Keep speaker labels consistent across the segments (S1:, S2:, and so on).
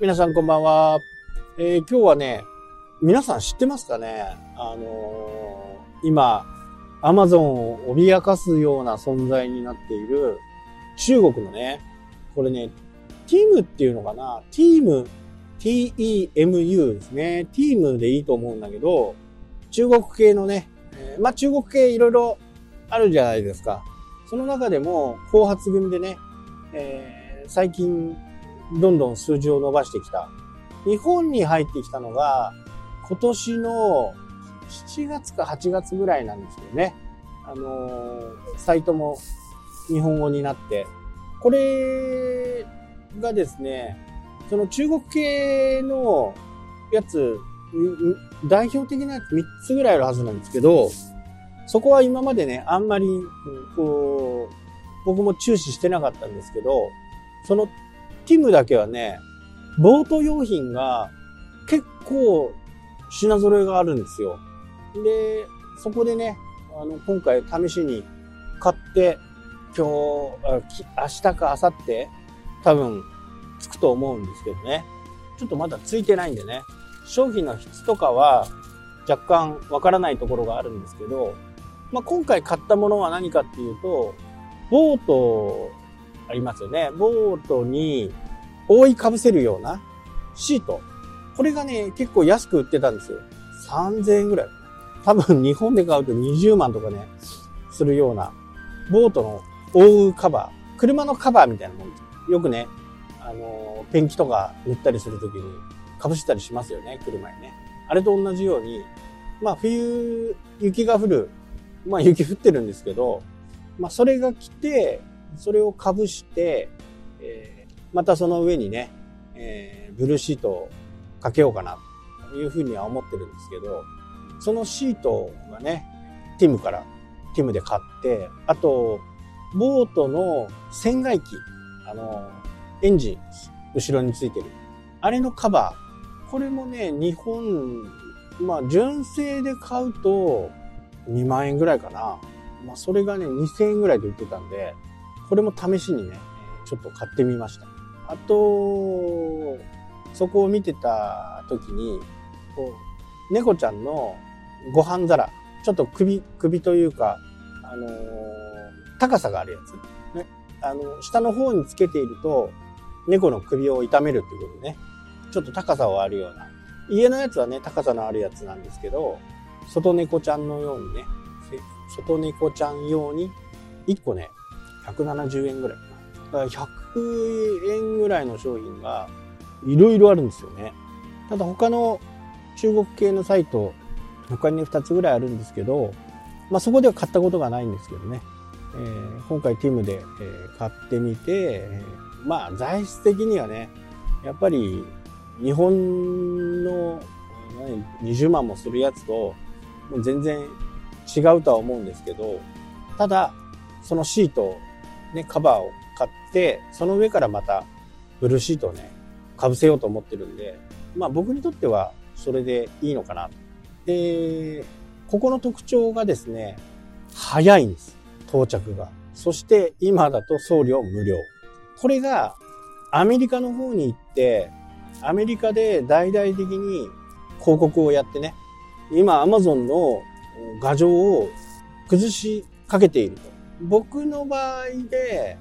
S1: 皆さんこんばんは。えー、今日はね、皆さん知ってますかね？あのー、今、アマゾンを脅かすような存在になっている中国のね、これね、ティームっていうのかな？ティーム、T-E-M-U ですね。ティームでいいと思うんだけど、中国系のね、えー、まあ中国系いろいろあるじゃないですか。その中でも、後発組でね、えー、最近どんどん数字を伸ばしてきた。日本に入ってきたのが、今年の7月か8月ぐらいなんですよね。あのー、サイトも日本語になって。これがですね、その中国系のやつ、代表的なやつ3つぐらいあるはずなんですけど、そこは今までね、あんまり、こう、僕も注視してなかったんですけど、そのティムだけはね、ボート用品が結構品揃えがあるんですよ。で、そこでね、あの、今回試しに買って、今日、明日か明後日、多分、つくと思うんですけどね。ちょっとまだついてないんでね。商品の質とかは若干わからないところがあるんですけど、まあ、今回買ったものは何かっていうと、ボートありますよね。ボートに覆いかぶせるようなシート。これがね、結構安く売ってたんですよ。3000円ぐらい。多分日本で買うと20万とかね、するような、ボートの覆うカバー。車のカバーみたいなもん。よくね、あの、ペンキとか塗ったりするときに被したりしますよね、車にね。あれと同じように、まあ冬、雪が降る。まあ雪降ってるんですけど、まあそれが来て、それをかぶして、えー、またその上にね、えー、ブルーシートをかけようかなというふうには思ってるんですけど、そのシートがね、ティムから、ティムで買って、あと、ボートの船外機、あの、エンジン、後ろについてる。あれのカバー。これもね、日本、まあ、純正で買うと2万円ぐらいかな。まあ、それがね、2000円ぐらいで売ってたんで、これも試しにね、ちょっと買ってみました。あと、そこを見てた時に、こう、猫ちゃんのご飯皿、ちょっと首、首というか、あのー、高さがあるやつ。ね。あの、下の方につけていると、猫の首を痛めるっていうことでね。ちょっと高さはあるような。家のやつはね、高さのあるやつなんですけど、外猫ちゃんのようにね、外猫ちゃん用に、1個ね、170円ぐらいかな。100円ぐらいの商品がいろいろあるんですよね。ただ他の中国系のサイト、他に2つぐらいあるんですけど、まあそこでは買ったことがないんですけどね。えー、今回ティムで、えー、買ってみて、えー、まあ材質的にはね、やっぱり日本の20万もするやつと全然違うとは思うんですけど、ただそのシートね、カバーを買って、その上からまたブルーシートをね、被せようと思ってるんで、まあ僕にとってはそれでいいのかな。で、ここの特徴がですね、早いんです。到着が。そして今だと送料無料。これがアメリカの方に行って、アメリカで大々的に広告をやってね、今アマゾンの画像を崩しかけていると。僕の場合で、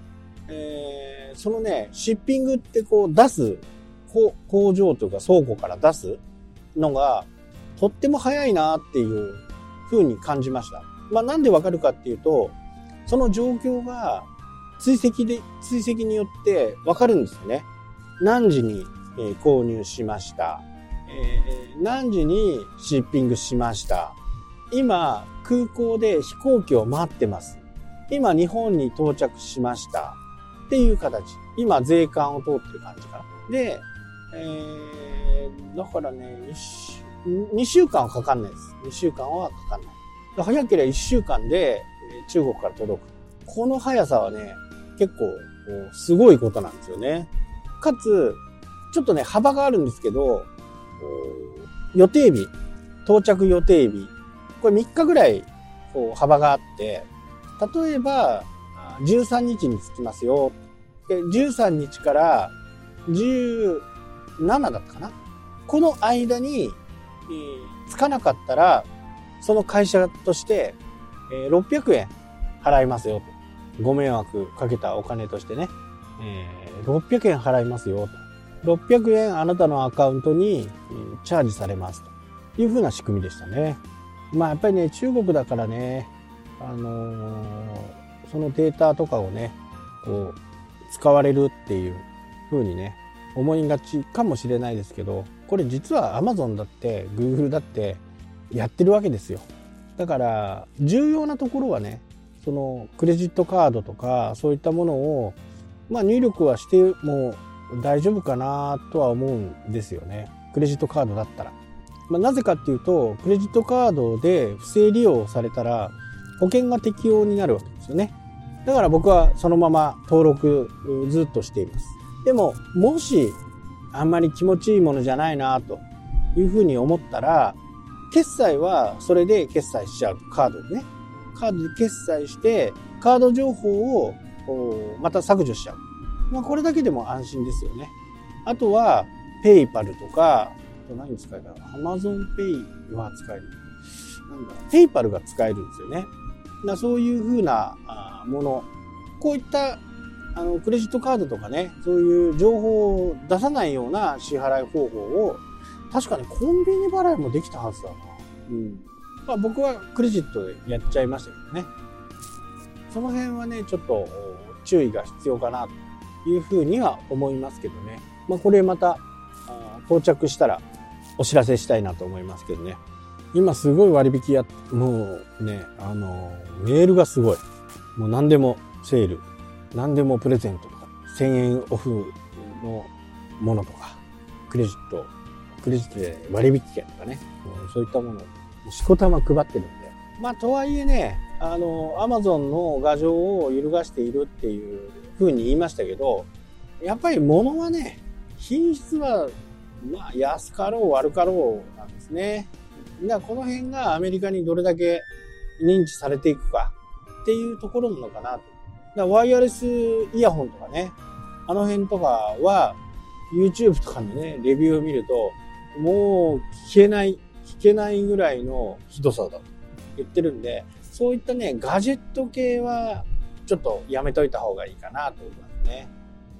S1: えー、そのね、シッピングってこう出す、工場というか倉庫から出すのが、とっても早いなっていう風に感じました。まあなんでわかるかっていうと、その状況が追跡で、追跡によってわかるんですよね。何時に、え、購入しました。えー、何時にシッピングしました。今、空港で飛行機を待ってます。今日本に到着しましたっていう形。今税関を通ってる感じかな。で、えー、だからね、2週間はかかんないです。2週間はかかんない。早ければ1週間で中国から届く。この速さはね、結構すごいことなんですよね。かつ、ちょっとね、幅があるんですけど、予定日、到着予定日、これ3日ぐらいこう幅があって、例えば、13日に着きますよ。で13日から17だったかな。この間に、え、つかなかったら、その会社として、え、600円払いますよと。ご迷惑かけたお金としてね。えー、600円払いますよと。600円あなたのアカウントに、チャージされますというふうな仕組みでしたね。まあやっぱりね、中国だからね、あのー、そのデータとかをね、こう、使われるっていうふうにね、思いがちかもしれないですけど、これ実は Amazon だって Google だってやってるわけですよ。だから重要なところはね、そのクレジットカードとかそういったものを、まあ、入力はしても大丈夫かなとは思うんですよね。クレジットカードだったら。まあ、なぜかっていうと、クレジットカードで不正利用されたら保険が適用になるわけですよね。だから僕はそのまま登録ずっとしています。でも、もしあんまり気持ちいいものじゃないなというふうに思ったら、決済はそれで決済しちゃう。カードでね。カードで決済して、カード情報をまた削除しちゃう。まあこれだけでも安心ですよね。あとは、ペイパルとか、何使えるかな ?Amazon Pay は使える。なんだペイパルが使えるんですよね。だそういうふうなもの。こういったあのクレジットカードとかね、そういう情報を出さないような支払い方法を、確かにコンビニ払いもできたはずだな。うん。まあ僕はクレジットでやっちゃいましたけどね。その辺はね、ちょっと注意が必要かなというふうには思いますけどね。まあこれまた到着したらお知らせしたいなと思いますけどね。今すごい割引や、もうね、あの、メールがすごい。もう何でもセール、何でもプレゼントとか、1000円オフのものとか、クレジット、クレジットで割引券とかね、そういったものをしこたま配ってるんで。まあ、とはいえね、あの、アマゾンの画像を揺るがしているっていうふうに言いましたけど、やっぱり物はね、品質は、まあ、安かろう悪かろうなんですね。だこの辺がアメリカにどれだけ認知されていくかっていうところなのかなと。だワイヤレスイヤホンとかね、あの辺とかは YouTube とかのね、レビューを見ると、もう聞けない、聞けないぐらいのひどさだと言ってるんで、そういったね、ガジェット系はちょっとやめといた方がいいかなと思いますね。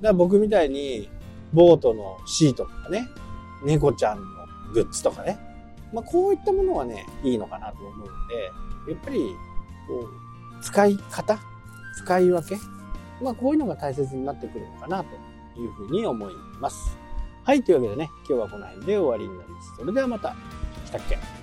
S1: だから僕みたいにボートのシートとかね、猫ちゃんのグッズとかね、まあ、こういったものはね、いいのかなと思うので、やっぱり、こう、使い方使い分けまあ、こういうのが大切になってくるのかなというふうに思います。はい、というわけでね、今日はこの辺で終わりになります。それではまた。したっけ